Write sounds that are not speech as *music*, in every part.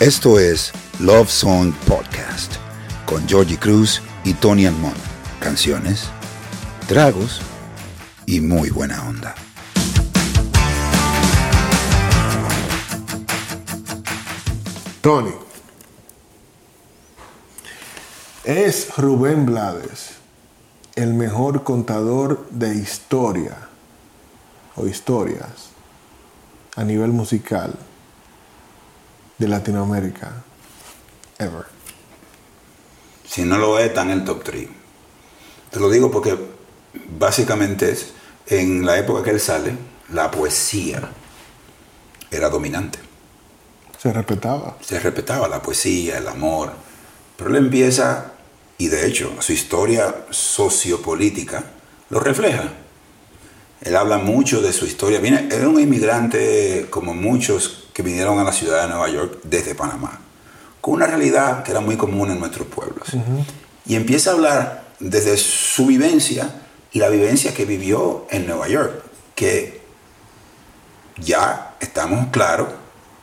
Esto es Love Song Podcast con Georgie Cruz y Tony Almond. Canciones, tragos y muy buena onda. Tony. Es Rubén Blades el mejor contador de historia o historias a nivel musical de Latinoamérica ever. Si no lo es, está en el top 3. Te lo digo porque básicamente es, en la época que él sale, la poesía era dominante. Se respetaba. Se respetaba la poesía, el amor. Pero él empieza, y de hecho su historia sociopolítica lo refleja. Él habla mucho de su historia. Viene, era un inmigrante como muchos que vinieron a la ciudad de Nueva York desde Panamá, con una realidad que era muy común en nuestros pueblos. Y empieza a hablar desde su vivencia y la vivencia que vivió en Nueva York, que ya estamos claros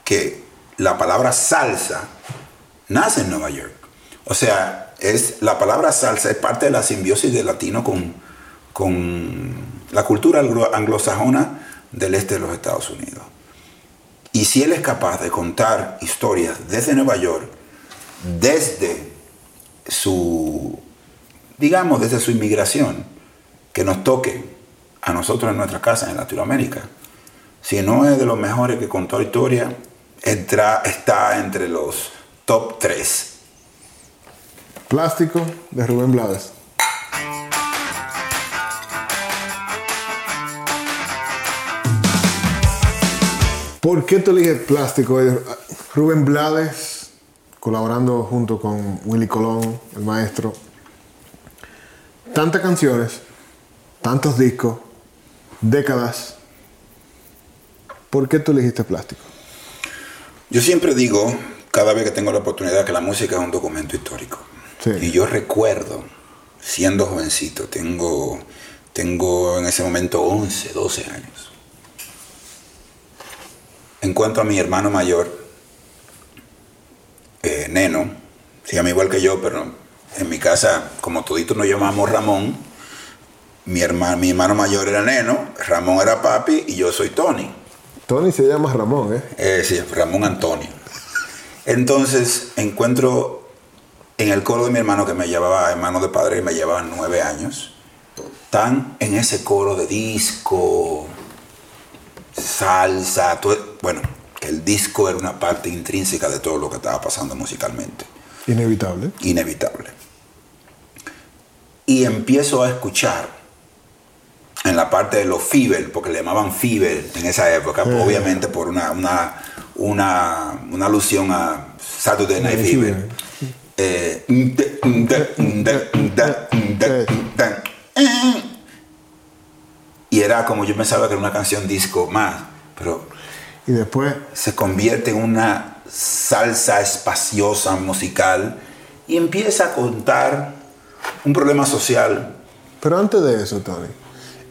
que la palabra salsa nace en Nueva York. O sea, es, la palabra salsa es parte de la simbiosis del latino con, con la cultura anglosajona del este de los Estados Unidos. Y si él es capaz de contar historias desde Nueva York, desde su, digamos, desde su inmigración, que nos toque a nosotros en nuestra casa en Latinoamérica, si no es de los mejores que contó historia, está entre los top 3. Plástico de Rubén Blades. ¿Por qué tú eliges Plástico? Rubén Blades, colaborando junto con Willy Colón, el maestro. Tantas canciones, tantos discos, décadas. ¿Por qué tú elegiste Plástico? Yo siempre digo, cada vez que tengo la oportunidad, que la música es un documento histórico. Y yo recuerdo, siendo jovencito, tengo, tengo en ese momento 11, 12 años. Encuentro a mi hermano mayor, eh, Neno, se llama igual que yo, pero en mi casa, como toditos nos llamamos Ramón, mi hermano, mi hermano mayor era Neno, Ramón era papi y yo soy Tony. Tony se llama Ramón, ¿eh? eh sí, Ramón Antonio. Entonces encuentro en el coro de mi hermano, que me llevaba, hermano de padre, me llevaba nueve años, tan en ese coro de disco, salsa, bueno, el disco era una parte intrínseca de todo lo que estaba pasando musicalmente. Inevitable. Inevitable. Y empiezo a escuchar en la parte de los Fever, porque le llamaban Fever en esa época, eh. obviamente por una, una, una, una, alusión a Saturday Night Fever. y era como yo pensaba que era una canción disco más, pero y después se convierte en una salsa espaciosa musical y empieza a contar un problema social. Pero antes de eso, Tony,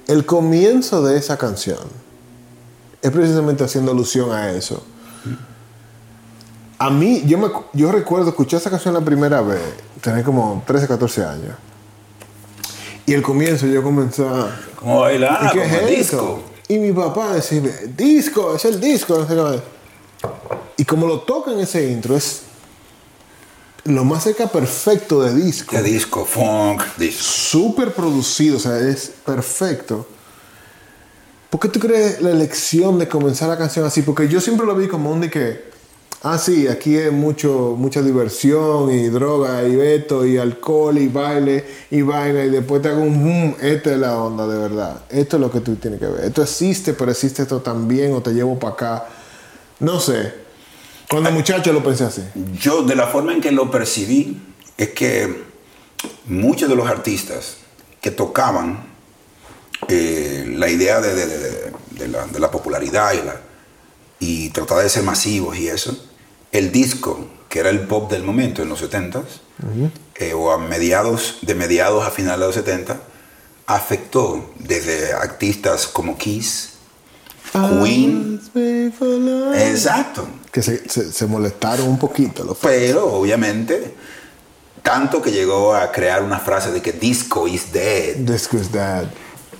el comienzo de esa canción es precisamente haciendo alusión a eso. A mí, yo, me, yo recuerdo escuchar esa canción la primera vez, tenía como 13, 14 años. Y el comienzo yo comencé a... Como bailar, ¿Y qué es disco. Y mi papá decía, disco, es el disco, no sé qué. Y como lo toca en ese intro, es lo más cerca perfecto de disco. De disco, funk, disco. Súper producido, o sea, es perfecto. ¿Por qué tú crees la elección de comenzar la canción así? Porque yo siempre lo vi como un de que, ah, sí, aquí es mucho, mucha diversión y droga y veto y alcohol y baile y vaina y después te hago un boom, esta es la onda de verdad. Esto es lo que tú tienes que ver. Esto existe, pero existe esto también o te llevo para acá. No sé. Cuando muchacho lo pensé así. Yo, de la forma en que lo percibí, es que muchos de los artistas que tocaban eh, la idea de, la, popularidad y, la, y tratar de ser masivos y eso, el disco, que era el pop del momento en los 70s, eh, o a mediados, de mediados a finales de los 70, afectó desde artistas como Kiss, Queen. Exacto. Que se, se- se molestaron un poquito los fans. Pero obviamente, tanto que llegó a crear una frase de que disco is dead. Disco is dead.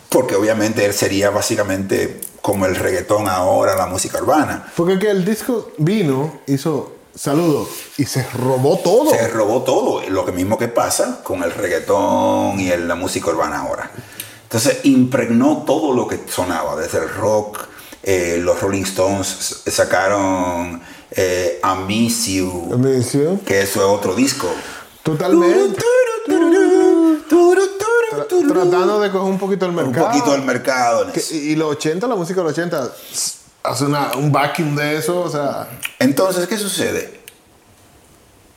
Porque obviamente él sería básicamente como el reggaetón ahora, la música urbana. Porque que el disco vino, hizo saludo y se robó todo. Se robó todo, lo que mismo que pasa con el reggaetón y el- la música urbana ahora. Entonces impregnó todo lo que sonaba, desde el rock, eh, los Rolling Stones sacaron eh, I Miss You, que eso es otro disco. Totalmente. Tra- Tratando de coger un poquito el Un mercado. poquito del mercado. Que- y los 80, la música de los 80, hace una, un vacuum de eso, o sea. Entonces, ¿qué sucede?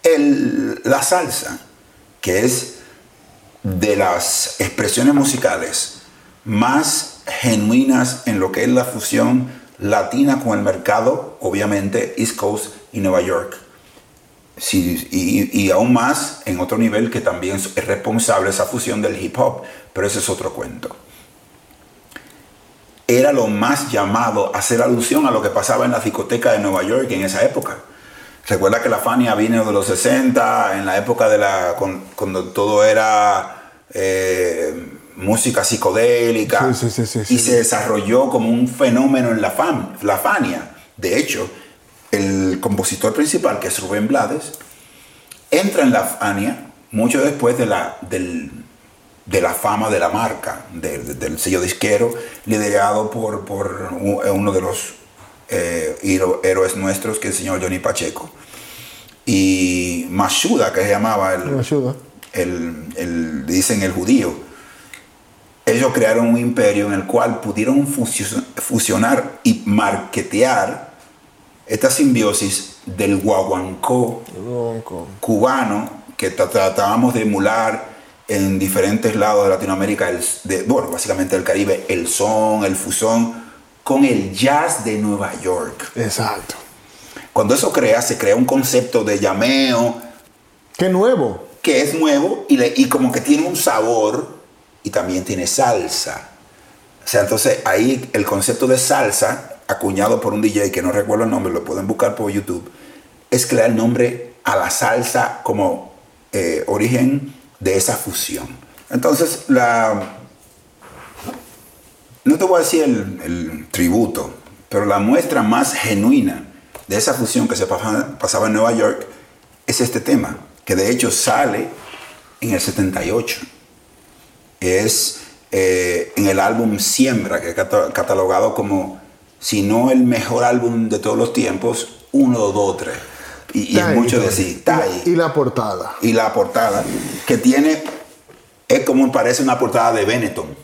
El- la salsa, que es de las expresiones musicales más genuinas en lo que es la fusión latina con el mercado, obviamente East Coast y Nueva York. Sí, y, y aún más en otro nivel que también es responsable esa fusión del hip hop, pero ese es otro cuento. Era lo más llamado a hacer alusión a lo que pasaba en la discoteca de Nueva York en esa época. Recuerda que la Fania vino de los 60, en la época de la cuando todo era eh, música psicodélica Sí, sí, sí, sí, y se desarrolló como un fenómeno en la, fam- la Fania. De hecho, el compositor principal, que es Rubén Blades, entra en la Fania mucho después de la, del- de la fama de la marca, de- de- del sello disquero, liderado por, por u- uno de los eh, héroes nuestros, que es el señor Johnny Pacheco. Y Mashuda, que se llamaba el, dicen el judío. Ellos crearon un imperio en el cual pudieron fusio- fusionar y marketear esta simbiosis del guaguancó cubano que tra- tratábamos de emular en diferentes lados de Latinoamérica, el, de, bueno, básicamente el Caribe, el son, el fusón, con el jazz de Nueva York. Exacto. Cuando eso crea, se crea un concepto de llameo, Qué nuevo. que es nuevo y, le- y como que tiene un sabor y también tiene salsa. O sea, entonces ahí el concepto de salsa, acuñado por un DJ que no recuerdo el nombre, lo pueden buscar por YouTube, es que le da el nombre a la salsa como eh, origen de esa fusión. Entonces, la, no te voy a decir el, tributo, pero la muestra más genuina de esa fusión que se pasaba, en Nueva York es este tema, que de hecho sale en el 78. Es eh, en el álbum Siembra, que catalogado como, si no el mejor álbum de todos los tiempos, uno, dos, tres. Y, y es mucho decir, Y la portada. y la portada que tiene es como parece una portada de Benetton.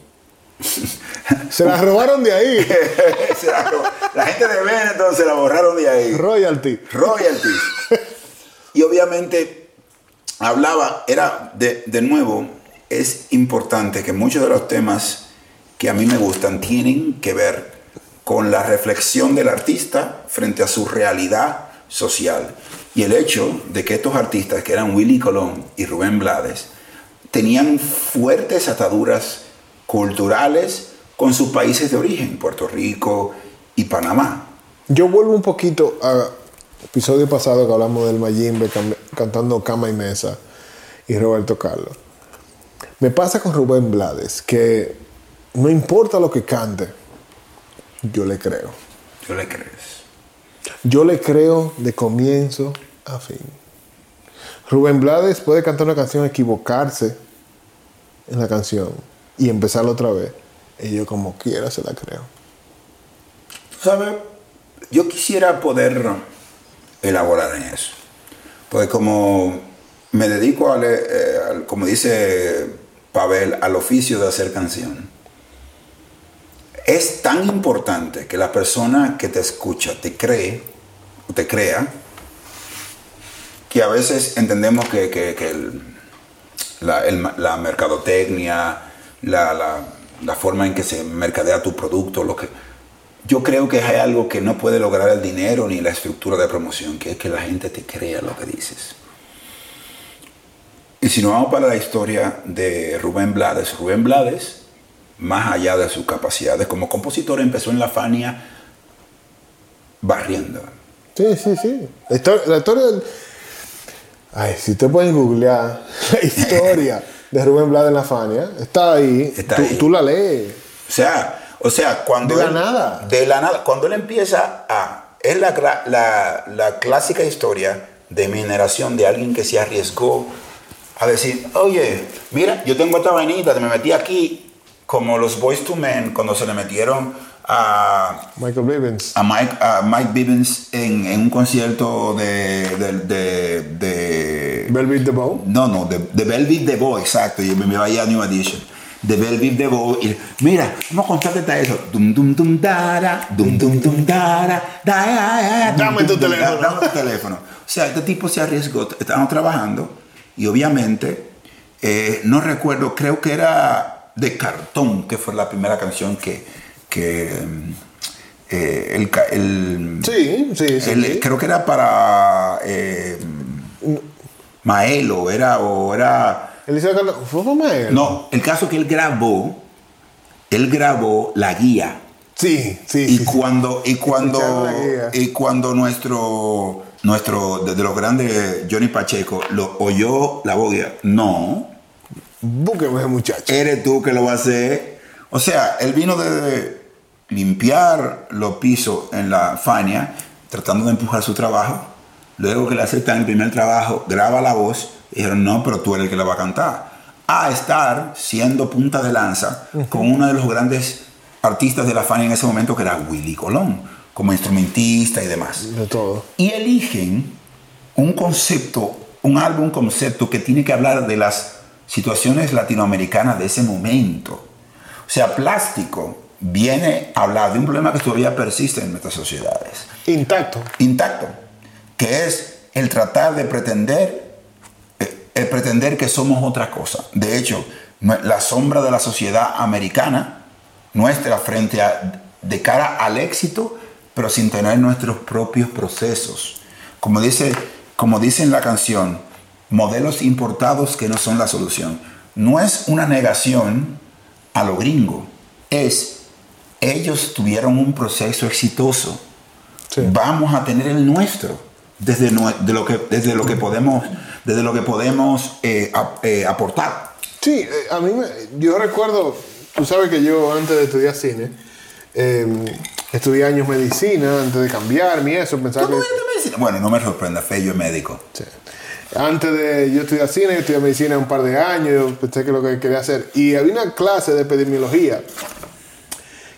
Se la robaron de ahí. *laughs* La, la gente de Benetton se la borraron de ahí. Royalty. Royalties. Y obviamente hablaba, era de, de nuevo, es importante que muchos de los temas que a mí me gustan tienen que ver con la reflexión del artista frente a su realidad social. Y el hecho de que estos artistas, que eran Willy Colón y Rubén Blades, tenían fuertes ataduras culturales con sus países de origen, Puerto Rico y Panamá. Yo vuelvo un poquito al episodio pasado que hablamos del Mayimbe cantando Cama y Mesa y Roberto Carlos. Me pasa con Rubén Blades que no importa lo que cante, yo le creo. ¿Tú le crees? Yo le creo de comienzo a fin. Rubén Blades puede cantar una canción, equivocarse en la canción y empezarla otra vez. Y yo como quiera se la creo. ¿Sabes? Yo quisiera poder elaborar en eso. Porque como me dedico, al, eh, al- como dice Pavel, al oficio de hacer canción, es tan importante que la persona que te escucha te cree, te crea, que a veces entendemos que, que- la, mercadotecnia, la, la- la forma en que se mercadea tu producto, lo que... Yo creo que hay algo que no puede lograr el dinero ni la estructura de promoción, que es que la gente te crea lo que dices. Y si nos vamos para la historia de Rubén Blades, Rubén Blades, más allá de sus capacidades como compositor, empezó en la Fania barriendo. Sí, sí, sí. La historia, la historia del- Ay, si te pueden googlear *laughs* la historia de Rubén Blades en la Fania, está ahí. Está tú, ahí. tú la lees. O sea, o sea, cuando De la él- nada. De la nada. Cuando él empieza a. Es la, la, la clásica historia de mi generación de alguien que se arriesgó a decir, oye, mira, yo tengo esta vainita, me metí aquí como los Boys to Men cuando se le metieron a, Michael Bivens. a Mike, a Mike Bivens en, en un concierto de, de, de, de- Velvet DeVoe. no, no, de, de Velvet DeVoe, exacto. Y me, vaya a New Edition. De Velvet DeVoe. Y, mira, vamos a contarte eso. Dum, dum, dum, dara, dum, dum, dum, dara, da, da, da, Dame tu teléfono. Dame tu teléfono. O sea, este tipo se arriesgó. Estábamos trabajando y obviamente, eh, no recuerdo, creo que era de cartón, que fue la primera canción que, que mm, eh, el, el, Sí, sí, sí. el- sí. creo que era para eh, Maelo, era, o era... Elisa Carlos. ¿Fue él? No, el caso que él grabó, él grabó la guía. Sí, sí. Y sí, cuando, y cuando, y cuando nuestro, nuestro, desde los grandes, Johnny Pacheco, lo oyó la voz, no, Búsqueme ese muchacho. eres tú que lo vas a hacer. O sea, él vino de limpiar los pisos en la Fania, tratando de empujar su trabajo. Luego que le aceptan el primer trabajo, graba la voz y dijeron, no, pero tú eres el que la va a cantar. A estar siendo punta de lanza con uno de los grandes artistas de la Fania en ese momento, que era Willy Colón, como instrumentista y demás De todo. y eligen un concepto, un álbum concepto que tiene que hablar de las situaciones latinoamericanas de ese momento. O sea, plástico viene a hablar de un problema que todavía persiste en nuestras sociedades, Intacto. intacto, que es el tratar de pretender, eh, el pretender que somos otra cosa. De hecho, la sombra de la sociedad americana, nuestra frente a, de cara al éxito, pero sin tener nuestros propios procesos. Como dice, como dice en la canción, modelos importados que no son la solución. No es una negación a lo gringo, es ellos tuvieron un proceso exitoso Sí. vamos a tener el nuestro desde, de lo, que, desde lo que podemos, desde lo que podemos eh, ap- eh, aportar. Sí, eh, a mí me, yo recuerdo, tú sabes que yo antes de estudiar cine, eh, estudié años medicina, antes de cambiarme y eso, pensaba que... Bueno, no me sorprenda, fe, yo es médico. Sí. Antes de yo estudiar cine, yo estudié medicina un par de años, yo pensé que lo que quería hacer. Y había una clase de epidemiología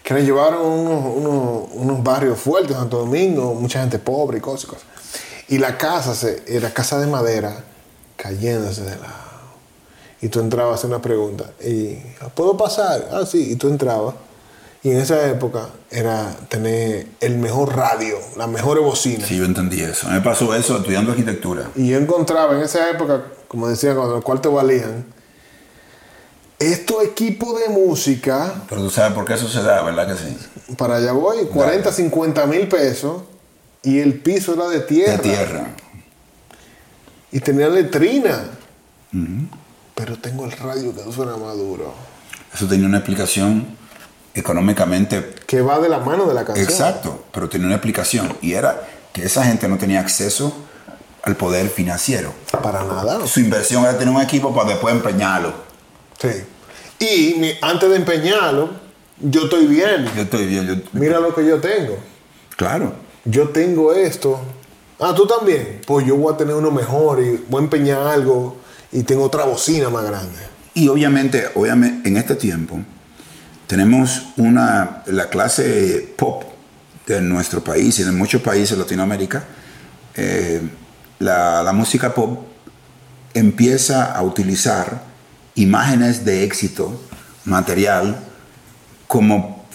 que nos llevaron unos, unos barrios fuertes, Santo Domingo, mucha gente pobre y cosas. y cosas. Y la casa se, era casa de madera cayéndose de lado. Y tú entrabas a hacer una pregunta. Y, ¿puedo pasar? Ah, sí. Y tú entrabas. Y en esa época era tener el mejor radio, las mejores bocinas. Sí, yo entendí eso. Me pasó eso estudiando arquitectura. Y yo encontraba en esa época, como decía, cuando los cuartos valían, estos equipos de música, Pero tú sabes por qué eso se da, ¿verdad que sí? para allá voy, 40, 50 mil pesos, y el piso era de tierra. De tierra. Y tenía letrina. Pero tengo el radio que suena más duro. Eso tenía una explicación económicamente Que va de la mano de la canción. exacto, pero tenía una explicación. Y era que esa gente no tenía acceso al poder financiero. Para nada. Su inversión era tener un equipo para después empeñarlo. Sí. Y mi- antes de empeñarlo, yo estoy bien. Yo estoy bien, yo- Mira lo que yo tengo. claro. yo tengo esto. Ah, tú también. Pues yo voy a tener uno mejor y voy a empeñar algo y tengo otra bocina más grande. Y obviamente, obviamente, en este tiempo tenemos una, la clase pop de nuestro país y de muchos países de Latinoamérica, eh, la, la música pop empieza a utilizar imágenes de éxito material como,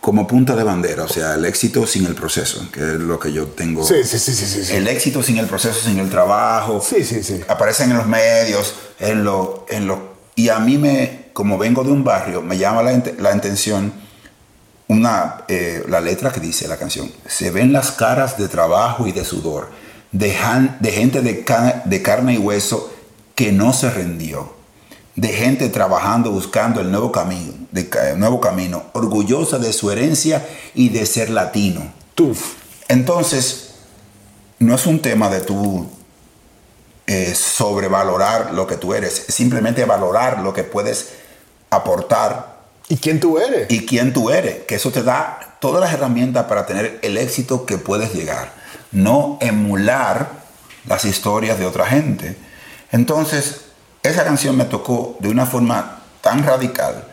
como punta de bandera, o sea, el éxito sin el proceso, que es lo que yo tengo. Sí, sí, sí, sí, sí. El éxito sin el proceso, sin el trabajo. Sí, sí, sí. Aparecen en los medios, en lo, en lo, y a mí me, como vengo de un barrio, me llama la, la atención una, eh, la letra que dice la canción. Se ven las caras de trabajo y de sudor, de, de gente de, ca- de carne y hueso que no se rindió, de gente trabajando buscando el nuevo camino, de, ca- el nuevo camino, orgullosa de su herencia y de ser latino. Entonces, no es un tema de tú eh, sobrevalorar lo que tú eres, es simplemente valorar lo que puedes aportar ¿Y quién tú eres? y quién tú eres, que eso te da todas las herramientas para tener el éxito que puedes llegar, no emular las historias de otra gente. Entonces, esa canción me tocó de una forma tan radical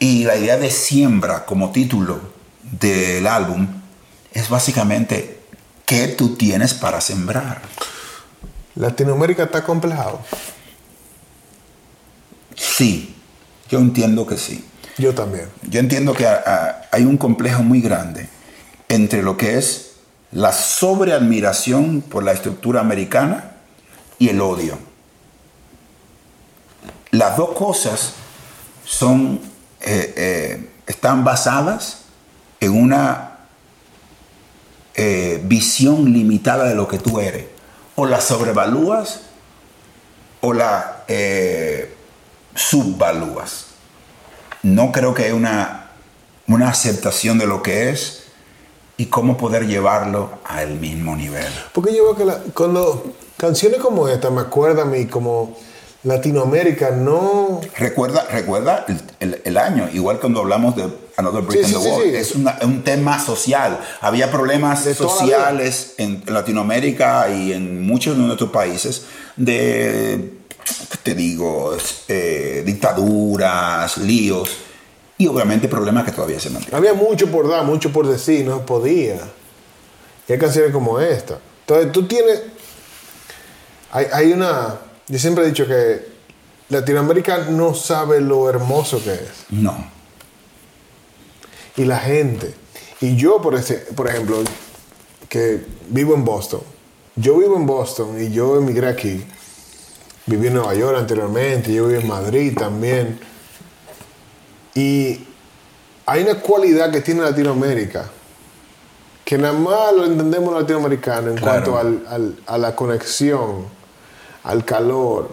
y la idea de siembra como título del álbum es básicamente qué tú tienes para sembrar. Latinoamérica está complejado. Sí, yo entiendo que sí. Yo también. Yo entiendo que hay un complejo muy grande entre lo que es la sobreadmiración por la estructura americana y el odio. Las dos cosas son, eh, eh, están basadas en una eh, visión limitada de lo que tú eres. O la sobrevalúas o la eh, subvalúas. No creo que haya una, una aceptación de lo que es y cómo poder llevarlo al mismo nivel. Porque yo veo que la- cuando canciones como esta me acuerdan a mí como Latinoamérica no... Recuerda, recuerda el, el- el año, igual cuando hablamos de Another Brick Sí, in sí, the sí, Wall, sí. es una- un tema social. Había problemas De sociales en Latinoamérica y en muchos de nuestros países de, ¿qué te digo? Eh, dictaduras, líos y obviamente problemas que todavía se mantienen. Había mucho por dar, mucho por decir, no podía. Y hay canciones como esta. Entonces tú tienes... Hay, hay una... Yo siempre he dicho que Latinoamérica no sabe lo hermoso que es. No. Y la gente. Y yo, por, ese, por ejemplo, que vivo en Boston. Yo vivo en Boston y yo emigré aquí. Viví en Nueva York anteriormente, yo viví en Madrid también. Y hay una cualidad que tiene Latinoamérica, que nada más lo entendemos los latinoamericanos en Claro. cuanto al- al- a la conexión, al calor,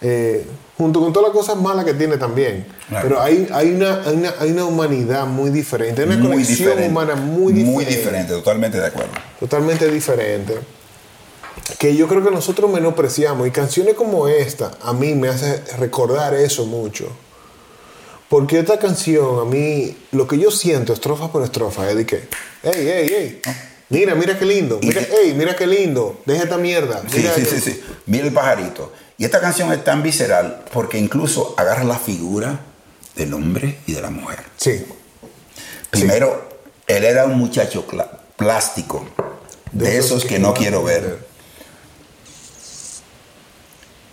eh, junto con todas las cosas malas que tiene también. Claro. Pero hay, hay, una, hay, una, hay una humanidad muy diferente, hay una muy conexión diferente. humana muy diferente. Muy diferente, totalmente de acuerdo. Totalmente diferente. Que yo creo que nosotros menospreciamos. Y canciones como esta, a mí me hace recordar eso mucho. Porque esta canción, a mí, lo que yo siento, estrofa por estrofa, es de que, hey, hey, hey, mira, mira qué lindo, mira, hey, mira qué lindo, deja esta mierda. Sí, mira sí, esto". sí, sí. Mira el pajarito. Y esta canción es tan visceral porque incluso agarra la figura del hombre y de la mujer. Sí, Primero, él era un muchacho plástico, de, esos que, no quiero ver.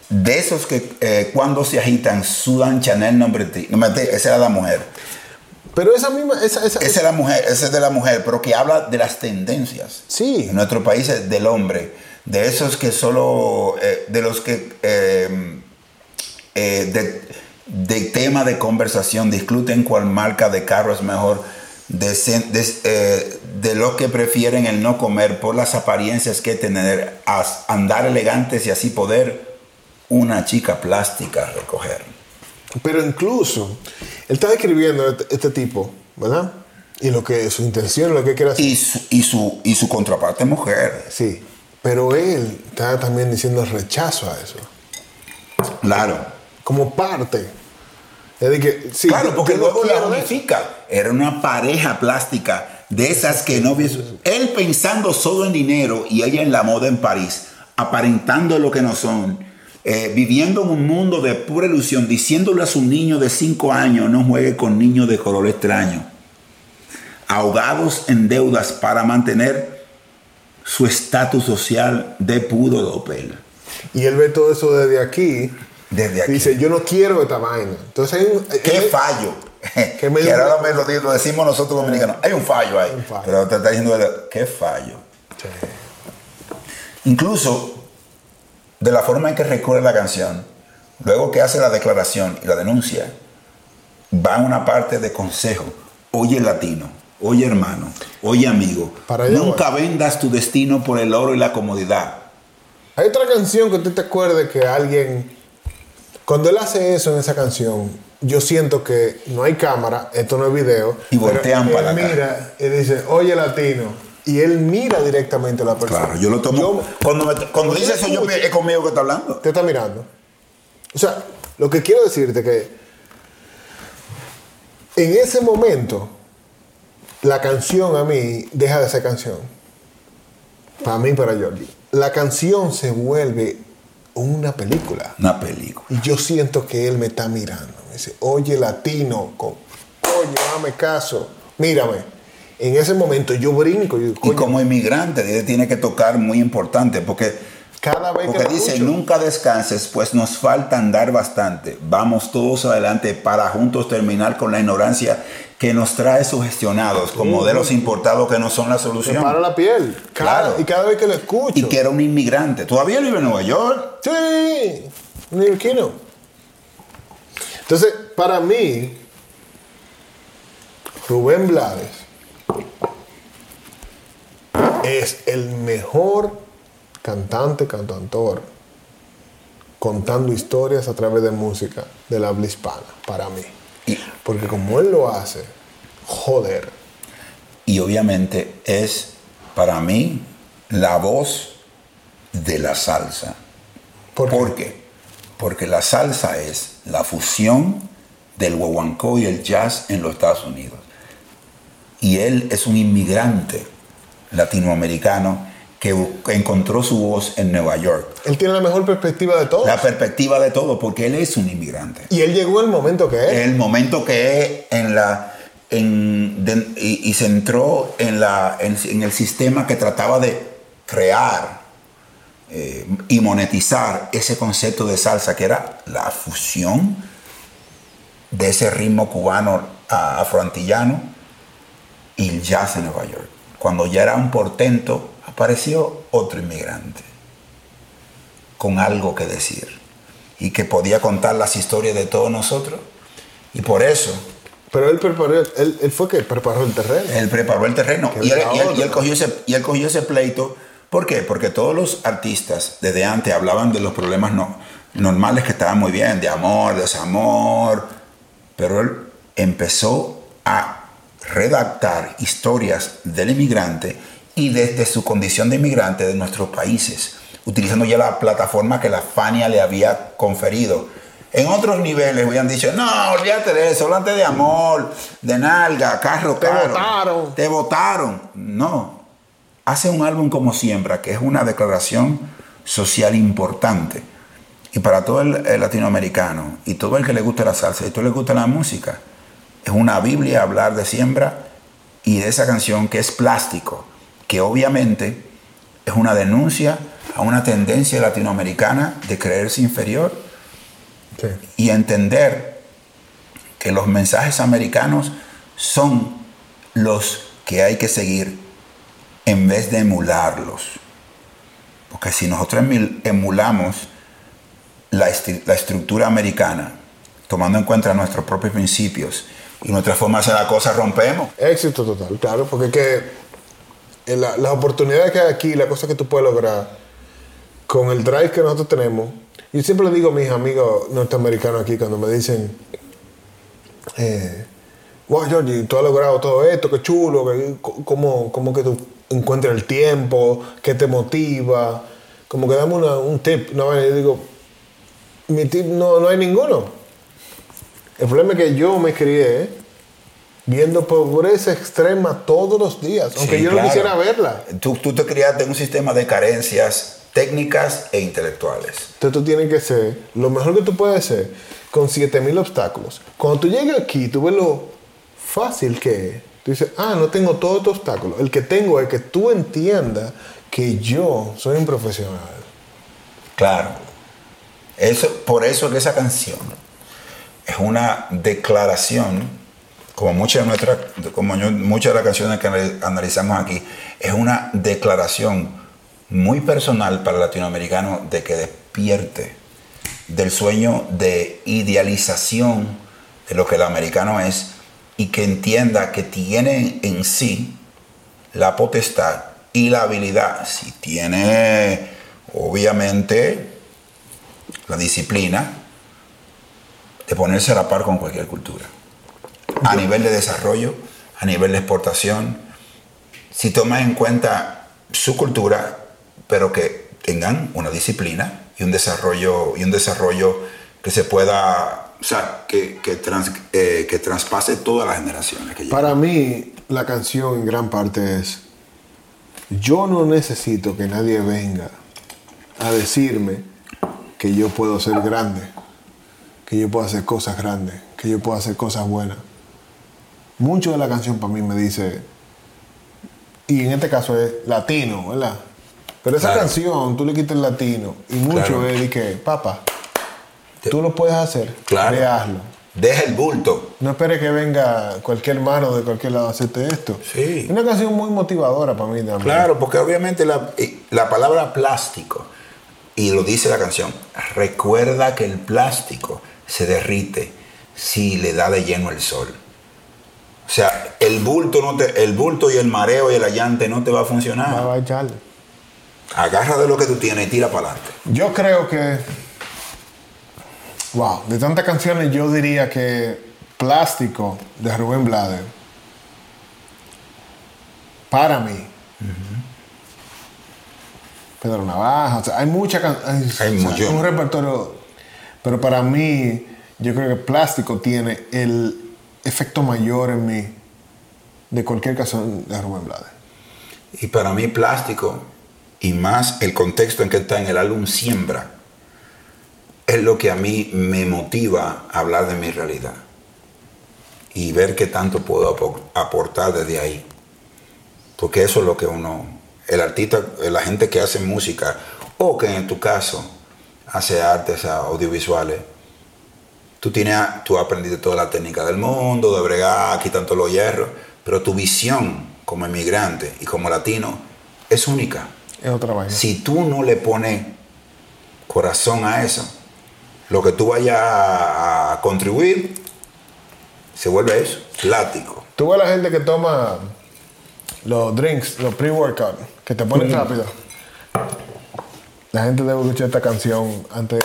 De esos que eh, cuando se agitan sudan Chanel nombre ti. No, mentira, esa era la mujer. Pero esa misma, esa, esa, Esa es la mujer, esa es de la mujer, pero que habla de las tendencias. Sí. En nuestro país es del hombre. De esos que solo, eh, de los que eh, eh, de, de tema de conversación discuten cuál marca de carro es mejor. De, de, eh, de los que prefieren el no comer por las apariencias que tener, a andar elegantes y así poder una chica plástica recoger. Pero incluso, él está describiendo este, este tipo, ¿verdad? Y lo que su intención, lo que quiere hacer. Y su, y su, y su contraparte mujer. Sí, pero él está también diciendo rechazo a eso. Claro. Como parte. Es de que, sí, claro, porque luego la unifica. Era una pareja plástica de esas que no. Él pensando solo en dinero y ella en la moda en París, aparentando lo que no son, eh, viviendo en un mundo de pura ilusión, diciéndole a su niño de 5 años no juegue con niños de color extraño, ahogados en deudas para mantener su estatus social de puro dopel. Y él ve todo eso desde aquí. Desde aquí. Dice, yo no quiero esta vaina. Entonces hay un... ¿Qué fallo? Que me- *laughs* que ahora me lo, decimos nosotros dominicanos. Hay un fallo ahí. Un fallo. Pero te está diciendo, ¿qué fallo? Incluso de la forma en que recorre la canción, luego que hace la declaración y la denuncia, va a una parte de consejo. Oye latino, oye hermano, oye amigo, Para nunca vendas tu destino por el oro y la comodidad. Hay otra canción que tú te acuerdes que alguien... Cuando él hace eso en esa canción, yo siento que no hay cámara, esto no es video. Y voltean él para mira y dice, oye latino. y él mira directamente a la persona. Claro, yo lo tomo. Yo- cuando me- cuando dice eso, yo, es conmigo que está hablando. te está mirando. O sea, lo que quiero decirte que en ese momento la canción a mí deja de ser canción. Para mí, para Georgie. La canción se vuelve una película. Una película. Y yo siento que él me está mirando. Me dice, oye, latino, co- coño, dame caso, mírame. En ese momento yo brinco. Yo, Y como inmigrante, tiene que tocar muy importante, porque, cada vez porque que lo dice, escucho, nunca descanses, pues nos falta andar bastante. Vamos todos adelante para juntos terminar con la ignorancia que nos trae sugestionados con modelos importados que no son la me solución. para la piel. Cada- Claro. Y cada vez que lo escucho. Y que era un inmigrante. Todavía vive en Nueva York. Sí, neoyorquino. Entonces, para mí, Rubén Blades es el mejor cantante, cantautor, contando historias a través de música de la habla hispana, para mí. Y, Porque como él lo hace, joder. y obviamente es para mí la voz de la salsa. ¿Por qué? ¿Por qué? Porque la salsa es la fusión del guaguancó y el jazz en los Estados Unidos. Y él es un inmigrante latinoamericano que encontró su voz en Nueva York. Él tiene la mejor perspectiva de todo. La perspectiva de todo, porque él es un inmigrante. Y él llegó el momento que es. El momento que es en la en, de- y, y se entró en, la, en, en el sistema que trataba de crear eh, y monetizar ese concepto de salsa, que era la fusión de ese ritmo cubano afroantillano y el jazz en Nueva York. Cuando ya era un portento, apareció otro inmigrante con algo que decir y que podía contar las historias de todos nosotros. Y por eso Pero él preparó, él, él fue que preparó el terreno. él preparó el terreno y él, era y él- y otro. él cogió ese, y él cogió ese pleito. ¿Por qué? Porque todos los artistas desde antes hablaban de los problemas no, normales que estaban muy bien, de amor, desamor, pero él empezó a redactar historias del inmigrante y desde su condición de inmigrante de nuestros países, utilizando ya la plataforma que la Fania le había conferido. En otros niveles hubieran dicho, no, olvídate de eso, hablante de amor, de nalga, carro Te caro. votaron. Te votaron. No. Hace un álbum como Siembra, que es una declaración social importante. Y para todo el, el latinoamericano y todo el que le gusta la salsa y todo el que le gusta la música, es una Biblia hablar de siembra y de esa canción que es plástico, que obviamente es una denuncia a una tendencia latinoamericana de creerse inferior Sí. y entender que los mensajes americanos son los que hay que seguir en vez de emularlos. Porque si nosotros emulamos la, la estructura americana, tomando en cuenta nuestros propios principios y nuestra forma de hacer la cosa, rompemos. Éxito total, claro, porque que la- las oportunidades que hay aquí, la cosa que tú puedes lograr con el drive que nosotros tenemos. Yo siempre le digo a mis amigos norteamericanos aquí cuando me dicen, eh, wow, Georgie, tú has logrado todo esto, qué chulo, que, cómo, cómo que tú encuentras el tiempo, qué te motiva, como que dame un tip. No, yo digo, mi tip no, no hay ninguno. El problema es que yo me crié viendo pobreza extrema todos los días, aunque Sí, yo claro. no quisiera verla. Tú, tú te criaste en un sistema de carencias técnicas e intelectuales. Entonces tú tienes que ser lo mejor que tú puedes ser con 7000 obstáculos. Cuando tú llegas aquí, tú ves lo fácil que es. Tú dices, ah, no tengo todos estos obstáculos. El que tengo es que tú entiendas que yo soy un profesional. Claro. Eso, por eso es que esa canción es una declaración, como muchas de, nuestras, como muchas las canciones que anal- analizamos aquí, es una declaración muy personal para el latinoamericano de que despierte del sueño de idealización de lo que el americano es y que entienda que tiene en sí la potestad y la habilidad, si tiene obviamente la disciplina de ponerse a la par con cualquier cultura. A nivel de desarrollo, a nivel de exportación, si tomas en cuenta su cultura, pero que tengan una disciplina y un desarrollo, y un desarrollo que se pueda, o sea, que, que, trans- eh, todas las generaciones. Para mí, la canción en gran parte es, yo no necesito que nadie venga a decirme que yo puedo ser grande, que yo puedo hacer cosas grandes, que yo puedo hacer cosas buenas. Mucho de la canción para mí me dice, y en este caso es latino, ¿verdad? Pero esa Claro. canción, tú le quitas el latino, y mucho es de que, papá, tú lo puedes hacer, Claro. hazlo. Deja el bulto. No espere que venga cualquier mano de cualquier lado a hacerte esto. Sí. Una canción muy motivadora para mí también. Claro, porque obviamente la, eh, la palabra plástico, y lo dice la canción, recuerda que el plástico se derrite si le da de lleno el sol. O sea, el bulto, no te, el bulto y el mareo y el allante no te va a funcionar. va a echarle. Agarra de lo que tú tienes y tira para adelante. Yo creo que. Wow, de tantas canciones, yo diría que Plástico de Rubén Blades. Para mí. Pedro Navaja. o sea, hay mucha can- hay, Hay o sea, mucho. un repertorio. Pero para mí, yo creo que Plástico tiene el efecto mayor en mí de cualquier canción de Rubén Blades. Y para mí plástico, y más el contexto en que está en el álbum Siembra, es lo que a mí me motiva a hablar de mi realidad. Y ver qué tanto puedo apo- aportar desde ahí. Porque eso es lo que uno, el artista, la gente que hace música, o que en tu caso hace artes audiovisuales, tú tienes, tú aprendiste toda la técnica del mundo, de bregar, quitan todos los hierros, pero tu visión como inmigrante y como latino es única. Es otra vaina. Si tú no le pones corazón a eso, lo que tú vayas a, contribuir se vuelve eso, plático. Tú ves a la gente que toma los drinks, los pre-workout, que te ponen rápido. La gente debe escuchar esta canción antes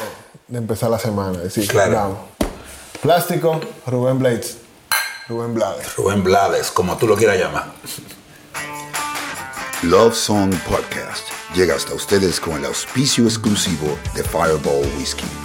de empezar la semana. Es decir, Claro. Plástico, Rubén Blades. Rubén Blades. Rubén Blades, como tú lo quieras llamar. Love Song Podcast llega hasta ustedes con el auspicio exclusivo de Fireball Whiskey.